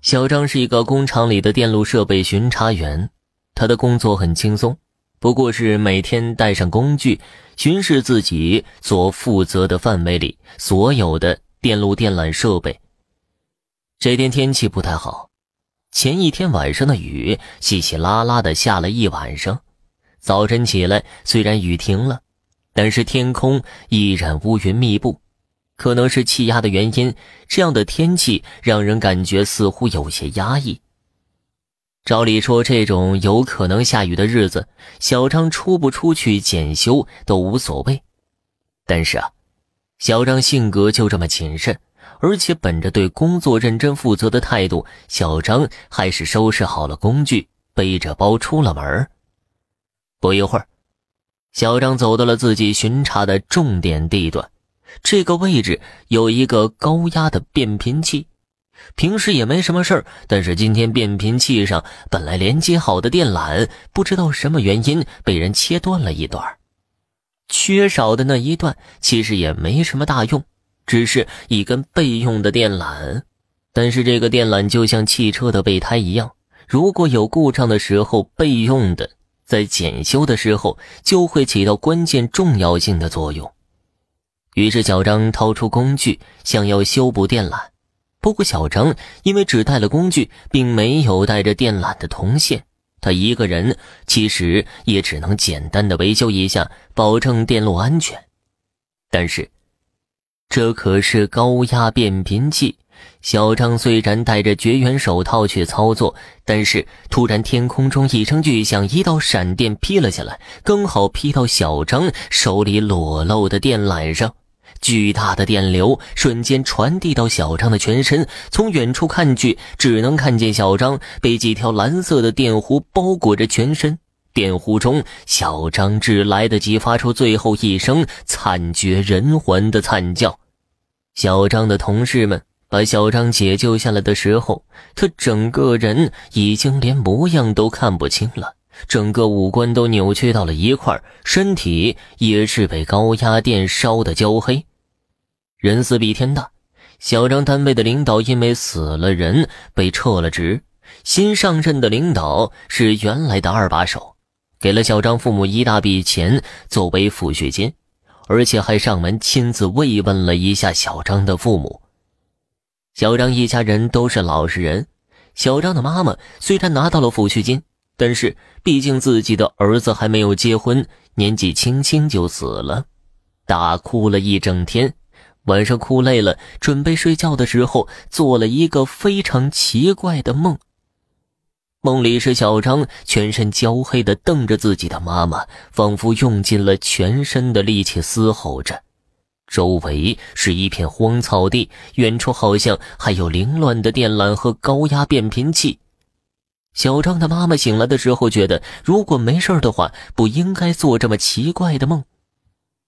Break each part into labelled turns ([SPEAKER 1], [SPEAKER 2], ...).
[SPEAKER 1] 小张是一个工厂里的电路设备巡查员，他的工作很轻松，不过是每天带上工具巡视自己所负责的范围里所有的电路电缆设备。这天天气不太好，前一天晚上的雨稀稀拉拉的下了一晚上，早晨起来虽然雨停了，但是天空依然乌云密布。可能是气压的原因，这样的天气让人感觉似乎有些压抑。照理说，这种有可能下雨的日子，小张出不出去检修都无所谓。但是啊，小张性格就这么谨慎，而且本着对工作认真负责的态度，小张还是收拾好了工具，背着包出了门。不一会儿，小张走到了自己巡查的重点地段。这个位置有一个高压的变频器，平时也没什么事儿，但是今天变频器上本来连接好的电缆，不知道什么原因被人切断了一段。缺少的那一段其实也没什么大用，只是一根备用的电缆。但是这个电缆就像汽车的备胎一样，如果有故障的时候备用的，在检修的时候就会起到关键重要性的作用。于是，小张掏出工具，想要修补电缆。不过，小张因为只带了工具，并没有带着电缆的铜线，他一个人其实也只能简单的维修一下，保证电路安全。但是，这可是高压变频器，小张虽然戴着绝缘手套去操作，但是突然天空中一声巨响，一道闪电劈了下来，刚好劈到小张手里裸露的电缆上。巨大的电流瞬间传递到小张的全身，从远处看去，只能看见小张被几条蓝色的电弧包裹着全身。电弧中，小张只来得及发出最后一声惨绝人寰的惨叫。小张的同事们把小张解救下来的时候，他整个人已经连模样都看不清了。整个五官都扭曲到了一块，身体也是被高压电烧得焦黑。人死比天大，小张单位的领导因为死了人被撤了职，新上任的领导是原来的二把手，给了小张父母一大笔钱作为抚恤金，而且还上门亲自慰问了一下小张的父母。小张一家人都是老实人，小张的妈妈虽然拿到了抚恤金。但是，毕竟自己的儿子还没有结婚，年纪轻轻就死了，大哭了一整天。晚上哭累了，准备睡觉的时候，做了一个非常奇怪的梦。梦里是小张全身焦黑的瞪着自己的妈妈，仿佛用尽了全身的力气嘶吼着。周围是一片荒草地，远处好像还有凌乱的电缆和高压变频器。小张的妈妈醒来的时候，觉得如果没事的话，不应该做这么奇怪的梦。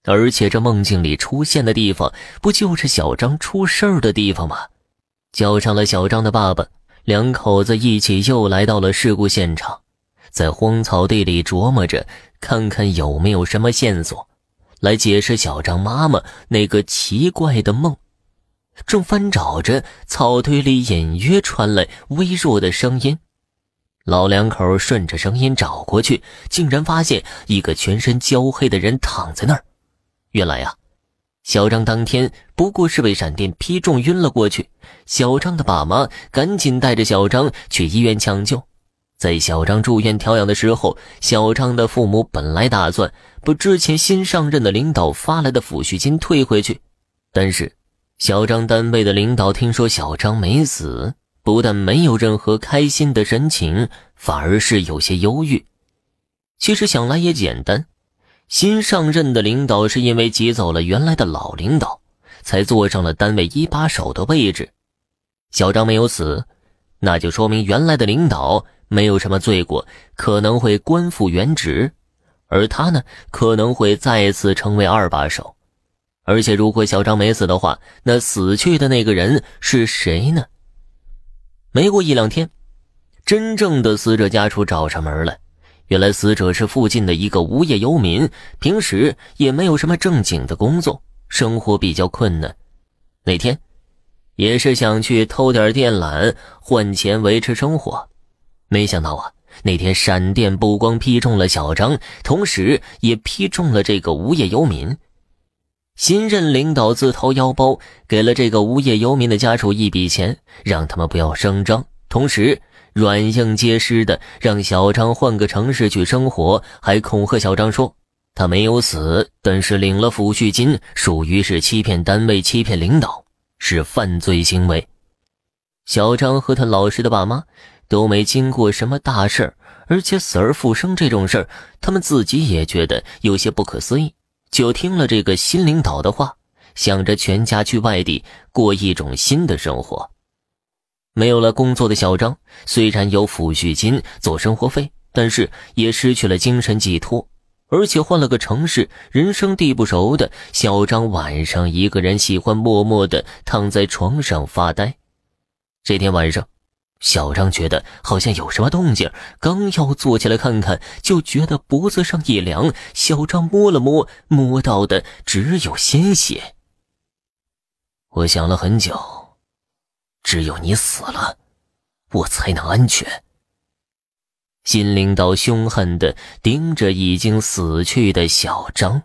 [SPEAKER 1] 而且这梦境里出现的地方，不就是小张出事儿的地方吗？叫上了小张的爸爸，两口子一起又来到了事故现场，在荒草地里琢磨着，看看有没有什么线索，来解释小张妈妈那个奇怪的梦。正翻找着，草堆里隐约传来微弱的声音。老两口顺着声音找过去，竟然发现一个全身焦黑的人躺在那儿。原来呀，小张当天不过是被闪电劈中晕了过去。小张的爸妈赶紧带着小张去医院抢救。在小张住院调养的时候，小张的父母本来打算把之前新上任的领导发来的抚恤金退回去，但是小张单位的领导听说小张没死。不但没有任何开心的神情，反而是有些忧郁。其实想来也简单，新上任的领导是因为挤走了原来的老领导，才坐上了单位一把手的位置。小张没有死，那就说明原来的领导没有什么罪过，可能会官复原职，而他呢，可能会再次成为二把手。而且如果小张没死的话，那死去的那个人是谁呢？没过一两天，真正的死者家属找上门来。原来死者是附近的一个无业游民，平时也没有什么正经的工作，生活比较困难。那天，也是想去偷点电缆换钱维持生活。没想到啊，那天闪电不光劈中了小张，同时也劈中了这个无业游民。新任领导自掏腰包给了这个无业游民的家属一笔钱，让他们不要声张，同时软硬皆施的让小张换个城市去生活，还恐吓小张说他没有死，但是领了抚恤金，属于是欺骗单位、欺骗领导，是犯罪行为。小张和他老实的爸妈都没经过什么大事，而且死而复生这种事，他们自己也觉得有些不可思议。就听了这个新领导的话，想着全家去外地过一种新的生活。没有了工作的小张，虽然有抚恤金做生活费，但是也失去了精神寄托，而且换了个城市，人生地不熟的小张晚上一个人喜欢默默的躺在床上发呆。这天晚上。小张觉得好像有什么动静，刚要坐起来看看，就觉得脖子上一凉。小张摸了摸，摸到的只有鲜血。我想了很久，只有你死了，我才能安全。新领导凶狠的盯着已经死去的小张。